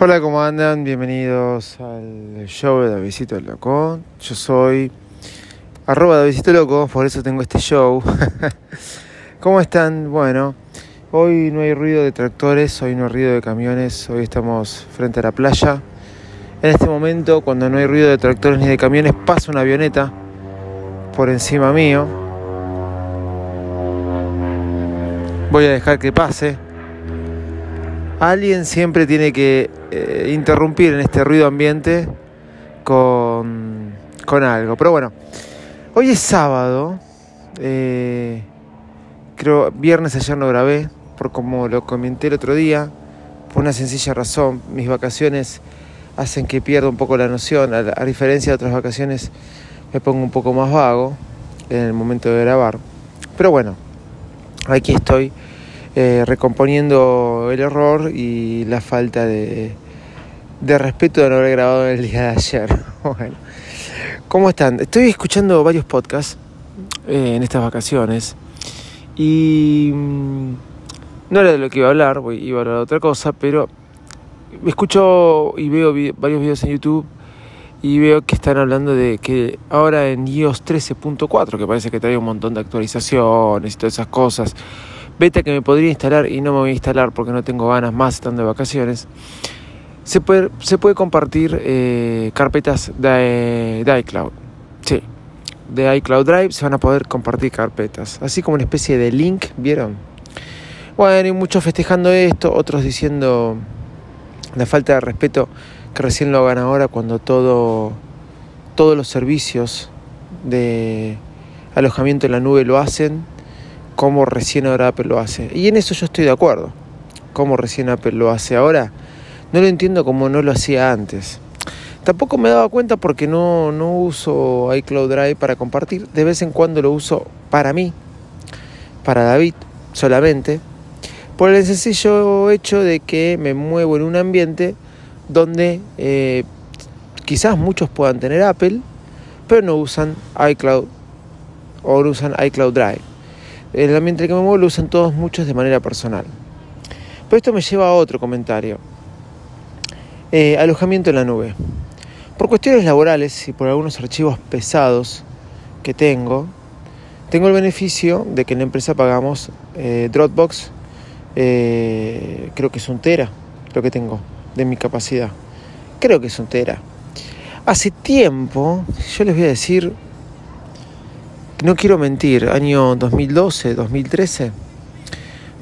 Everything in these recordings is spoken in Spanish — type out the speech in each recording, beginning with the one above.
Hola, ¿cómo andan? Bienvenidos al show de Davidito Loco. Yo soy arroba Davidito Loco, por eso tengo este show. ¿Cómo están? Bueno, hoy no hay ruido de tractores, hoy no hay ruido de camiones, hoy estamos frente a la playa. En este momento, cuando no hay ruido de tractores ni de camiones, pasa una avioneta por encima mío. Voy a dejar que pase. Alguien siempre tiene que eh, interrumpir en este ruido ambiente con, con, algo. Pero bueno, hoy es sábado. Eh, creo viernes ayer no grabé, por como lo comenté el otro día, por una sencilla razón. Mis vacaciones hacen que pierda un poco la noción. A, a diferencia de otras vacaciones, me pongo un poco más vago en el momento de grabar. Pero bueno, aquí estoy eh, recomponiendo el error y la falta de, respeto de no haber grabado el día de ayer. bueno, ¿cómo están? Estoy escuchando varios podcasts eh, en estas vacaciones y mm, no era de lo que iba a hablar, iba a hablar de otra cosa, pero escucho y veo varios videos en YouTube y veo que están hablando de que ahora en iOS 13.4, que parece que trae un montón de actualizaciones y todas esas cosas, beta que me podría instalar y no me voy a instalar porque no tengo ganas más estando de vacaciones, se puede, compartir eh, carpetas de, iCloud. Sí, de iCloud Drive se van a poder compartir carpetas, así como una especie de link, ¿vieron? Bueno, y muchos festejando esto, otros diciendo la falta de respeto que recién lo hagan ahora cuando todo, todos los servicios de alojamiento en la nube lo hacen, como recién ahora Apple lo hace. Y en eso yo estoy de acuerdo. Como recién Apple lo hace ahora, no lo entiendo como no lo hacía antes. Tampoco me daba cuenta porque no, no uso iCloud Drive para compartir. De vez en cuando lo uso para mí, para David solamente, por el sencillo hecho de que me muevo en un ambiente donde eh, quizás muchos puedan tener Apple, pero no usan iCloud o no usan iCloud Drive. El ambiente que me muevo lo usan todos muchos de manera personal. Pero esto me lleva a otro comentario. Eh, alojamiento en la nube. Por cuestiones laborales y por algunos archivos pesados que tengo, tengo el beneficio de que en la empresa pagamos eh, Dropbox, creo que es un tera lo que tengo de mi capacidad. Creo que es un tera. Hace tiempo, yo les voy a decir, no quiero mentir, año 2012, 2013,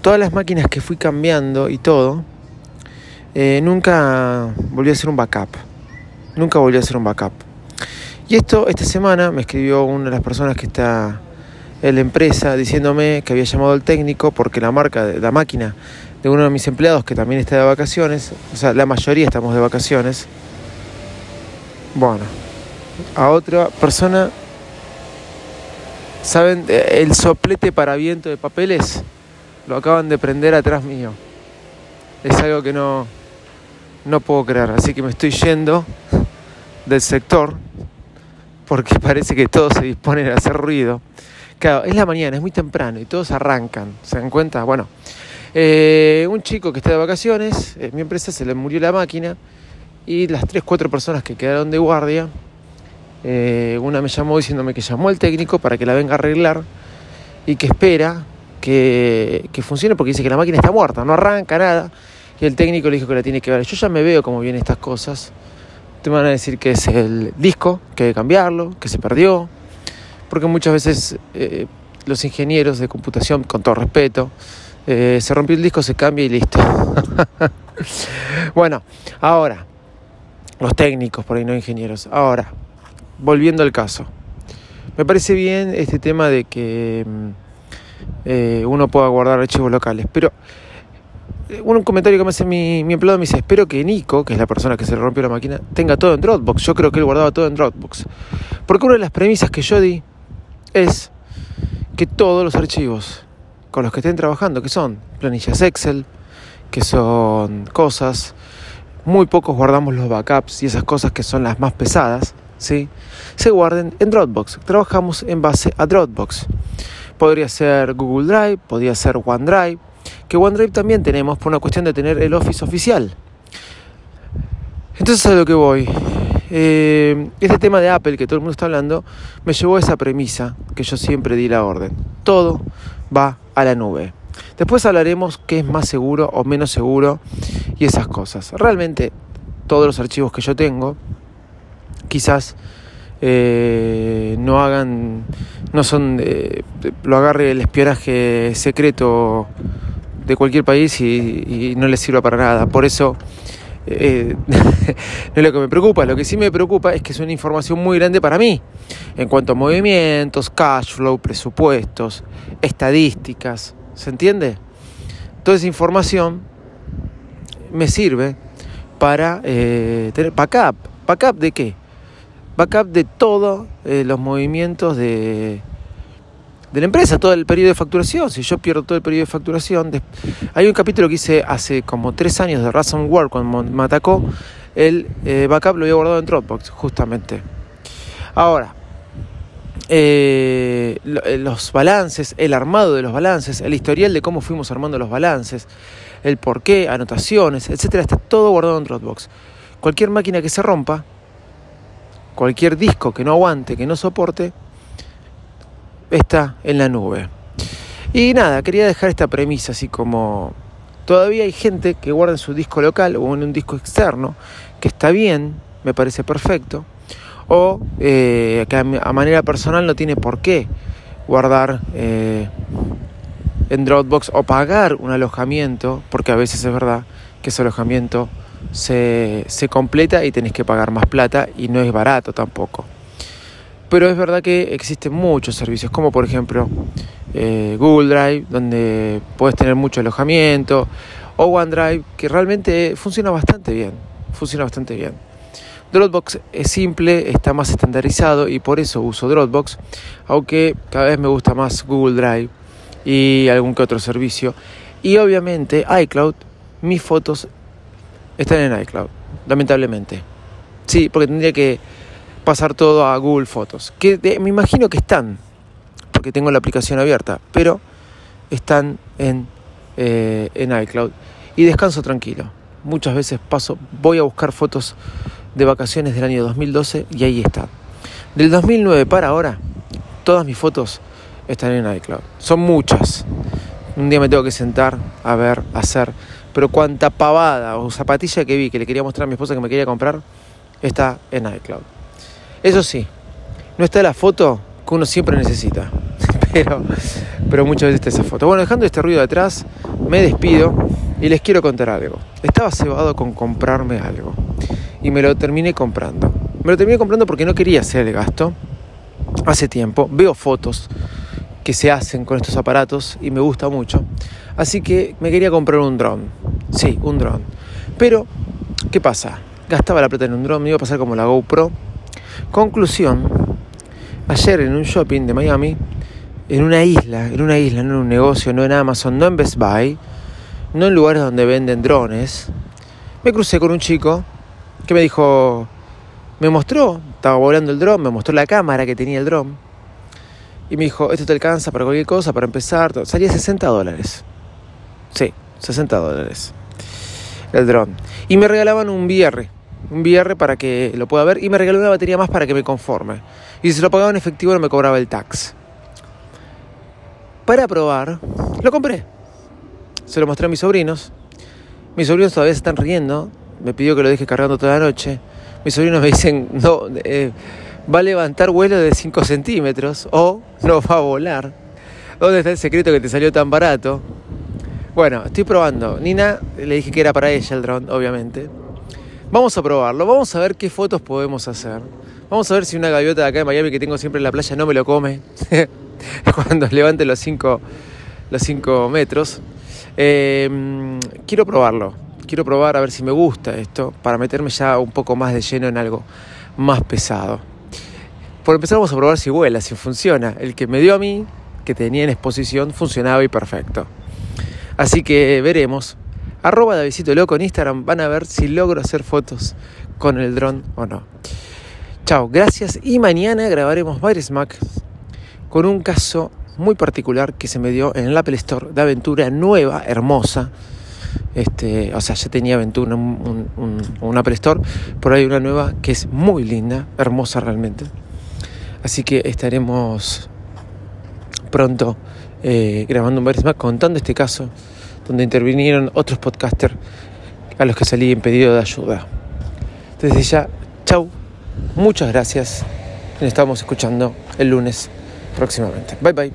todas las máquinas que fui cambiando y todo, eh, nunca volví a hacer un backup. Nunca volví a hacer un backup. Y esto, esta semana me escribió una de las personas que está en la empresa diciéndome que había llamado al técnico porque la marca la máquina de uno de mis empleados que también está de vacaciones, o sea, la mayoría estamos de vacaciones. Bueno, a otra persona, ¿saben? El soplete para viento de papeles lo acaban de prender atrás mío. Es algo que no, no puedo creer, así que me estoy yendo del sector porque parece que todos se disponen a hacer ruido. Claro, es la mañana, es muy temprano y todos arrancan, ¿se dan cuenta? Bueno, eh, un chico que está de vacaciones, en mi empresa se le murió la máquina y las 3, 4 personas que quedaron de guardia, eh, una me llamó diciéndome que llamó al técnico para que la venga a arreglar y que espera que, funcione porque dice que la máquina está muerta, no arranca nada y el técnico le dijo que la tiene que ver. Yo ya me veo cómo vienen estas cosas. Te van a decir que es el disco, que hay que cambiarlo, que se perdió, porque muchas veces eh, los ingenieros de computación, con todo respeto, eh, se rompió el disco, se cambia y listo. bueno, ahora, los técnicos, por ahí no ingenieros. Ahora, volviendo al caso. Me parece bien este tema de que mm, eh, uno pueda guardar archivos locales, pero eh, un comentario que me hace mi, mi, empleado me dice, espero que Nico, que es la persona que se le rompió la máquina, tenga todo en Dropbox. Yo creo que él guardaba todo en Dropbox. Porque una de las premisas que yo di es que todos los archivos con los que estén trabajando, que son planillas Excel, que son cosas, muy pocos guardamos los backups y esas cosas que son las más pesadas, se guarden en Dropbox. Trabajamos en base a Dropbox. Podría ser Google Drive, podría ser OneDrive, que OneDrive también tenemos por una cuestión de tener el Office oficial. Entonces a lo que voy. Eh, este tema de Apple que todo el mundo está hablando me llevó a esa premisa que yo siempre di la orden. Todo va a la nube. Después hablaremos qué es más seguro o menos seguro y esas cosas. Realmente todos los archivos que yo tengo quizás eh, no hagan, no son, lo agarre el espionaje secreto de cualquier país y, no les sirva para nada. Por eso eh, no es lo que me preocupa. Lo que sí me preocupa es que es una información muy grande para mí en cuanto a movimientos, cash flow, presupuestos, estadísticas. ¿Se entiende? Toda esa información me sirve para eh, tener backup. ¿Backup de qué? Backup de todos eh, los movimientos de, de la empresa, todo el periodo de facturación. Si yo pierdo todo el periodo de facturación, hay un capítulo que hice hace como tres años de Ransomware cuando me atacó, el eh, backup lo había guardado en Dropbox, justamente. Ahora, eh, los balances, el armado de los balances, el historial de cómo fuimos armando los balances, el por qué, anotaciones, etcétera, está todo guardado en Dropbox. Cualquier máquina que se rompa, cualquier disco que no aguante, que no soporte, está en la nube. Y nada, quería dejar esta premisa así como todavía hay gente que guarda en su disco local o en un disco externo, que está bien, me parece perfecto, o eh, que a manera personal no tiene por qué guardar eh, en Dropbox o pagar un alojamiento, porque a veces es verdad que ese alojamiento se, se completa y tenés que pagar más plata y no es barato tampoco. Pero es verdad que existen muchos servicios, como por ejemplo eh, Google Drive, donde puedes tener mucho alojamiento, o OneDrive, que realmente funciona bastante bien. Funciona bastante bien. Dropbox es simple, está más estandarizado y por eso uso Dropbox, aunque cada vez me gusta más Google Drive y algún que otro servicio. Y obviamente iCloud, mis fotos están en iCloud, lamentablemente. Sí, porque tendría que pasar todo a Google Fotos. Que me imagino que están, porque tengo la aplicación abierta, pero están en, eh, en iCloud. Y descanso tranquilo. Muchas veces paso, voy a buscar fotos de vacaciones del año 2012 y ahí están. Del 2009 para ahora, todas mis fotos están en iCloud. Son muchas. Un día me tengo que sentar a ver, a hacer. Pero cuánta pavada o zapatilla que vi que le quería mostrar a mi esposa que me quería comprar, está en iCloud. Eso sí, no está la foto que uno siempre necesita, pero, pero muchas veces está esa foto. Bueno, dejando este ruido atrás, me despido y les quiero contar algo. Estaba cebado con comprarme algo y me lo terminé comprando. Me lo terminé comprando porque no quería hacer el gasto. Hace tiempo veo fotos que se hacen con estos aparatos y me gusta mucho. Así que me quería comprar un dron. Sí, un dron. Pero, ¿qué pasa? Gastaba la plata en un dron, me iba a pasar como la GoPro Conclusión, ayer en un shopping de Miami, en una isla, en una isla, no en un negocio, no en Amazon, no en Best Buy, no en lugares donde venden drones, me crucé con un chico que me dijo, me mostró, estaba volando el dron, me mostró la cámara que tenía el dron, y me dijo, esto te alcanza para cualquier cosa, para empezar, salía 60 dólares. Sí, 60 dólares el dron. Y me regalaban un VR, un VR para que lo pueda ver y me regaló una batería más para que me conforme. Y si se lo pagaba en efectivo no me cobraba el tax. Para probar, lo compré. Se lo mostré a mis sobrinos. Mis sobrinos todavía están riendo. Me pidió que lo deje cargando toda la noche. Mis sobrinos me dicen, no, eh, va a levantar vuelo de 5 centímetros o no va a volar. ¿Dónde está el secreto que te salió tan barato? Bueno, estoy probando. Nina le dije que era para ella el dron, obviamente. Vamos a probarlo, vamos a ver qué fotos podemos hacer. Vamos a ver si una gaviota de acá de Miami que tengo siempre en la playa no me lo come cuando levante los 5 los cinco metros. Em, quiero probarlo, quiero probar a ver si me gusta esto para meterme ya un poco más de lleno en algo más pesado. Por empezar vamos a probar si vuela, si funciona. El que me dio a mí, que tenía en exposición, funcionaba y perfecto. Así que veremos arroba Davidito Loco en Instagram van a ver si logro hacer fotos con el dron o no. Chao, gracias y mañana grabaremos varios Mac con un caso muy particular que se me dio en el Apple Store de aventura nueva, hermosa, Este, o sea, ya tenía Aventura un, un, Apple Store, pero hay una nueva que es muy linda, hermosa realmente. Así que estaremos pronto eh, grabando un varios más contando este caso donde intervinieron otros podcasters a los que salí en pedido de ayuda. Desde ya, chau, muchas gracias. Nos estamos escuchando el lunes próximamente. Bye bye.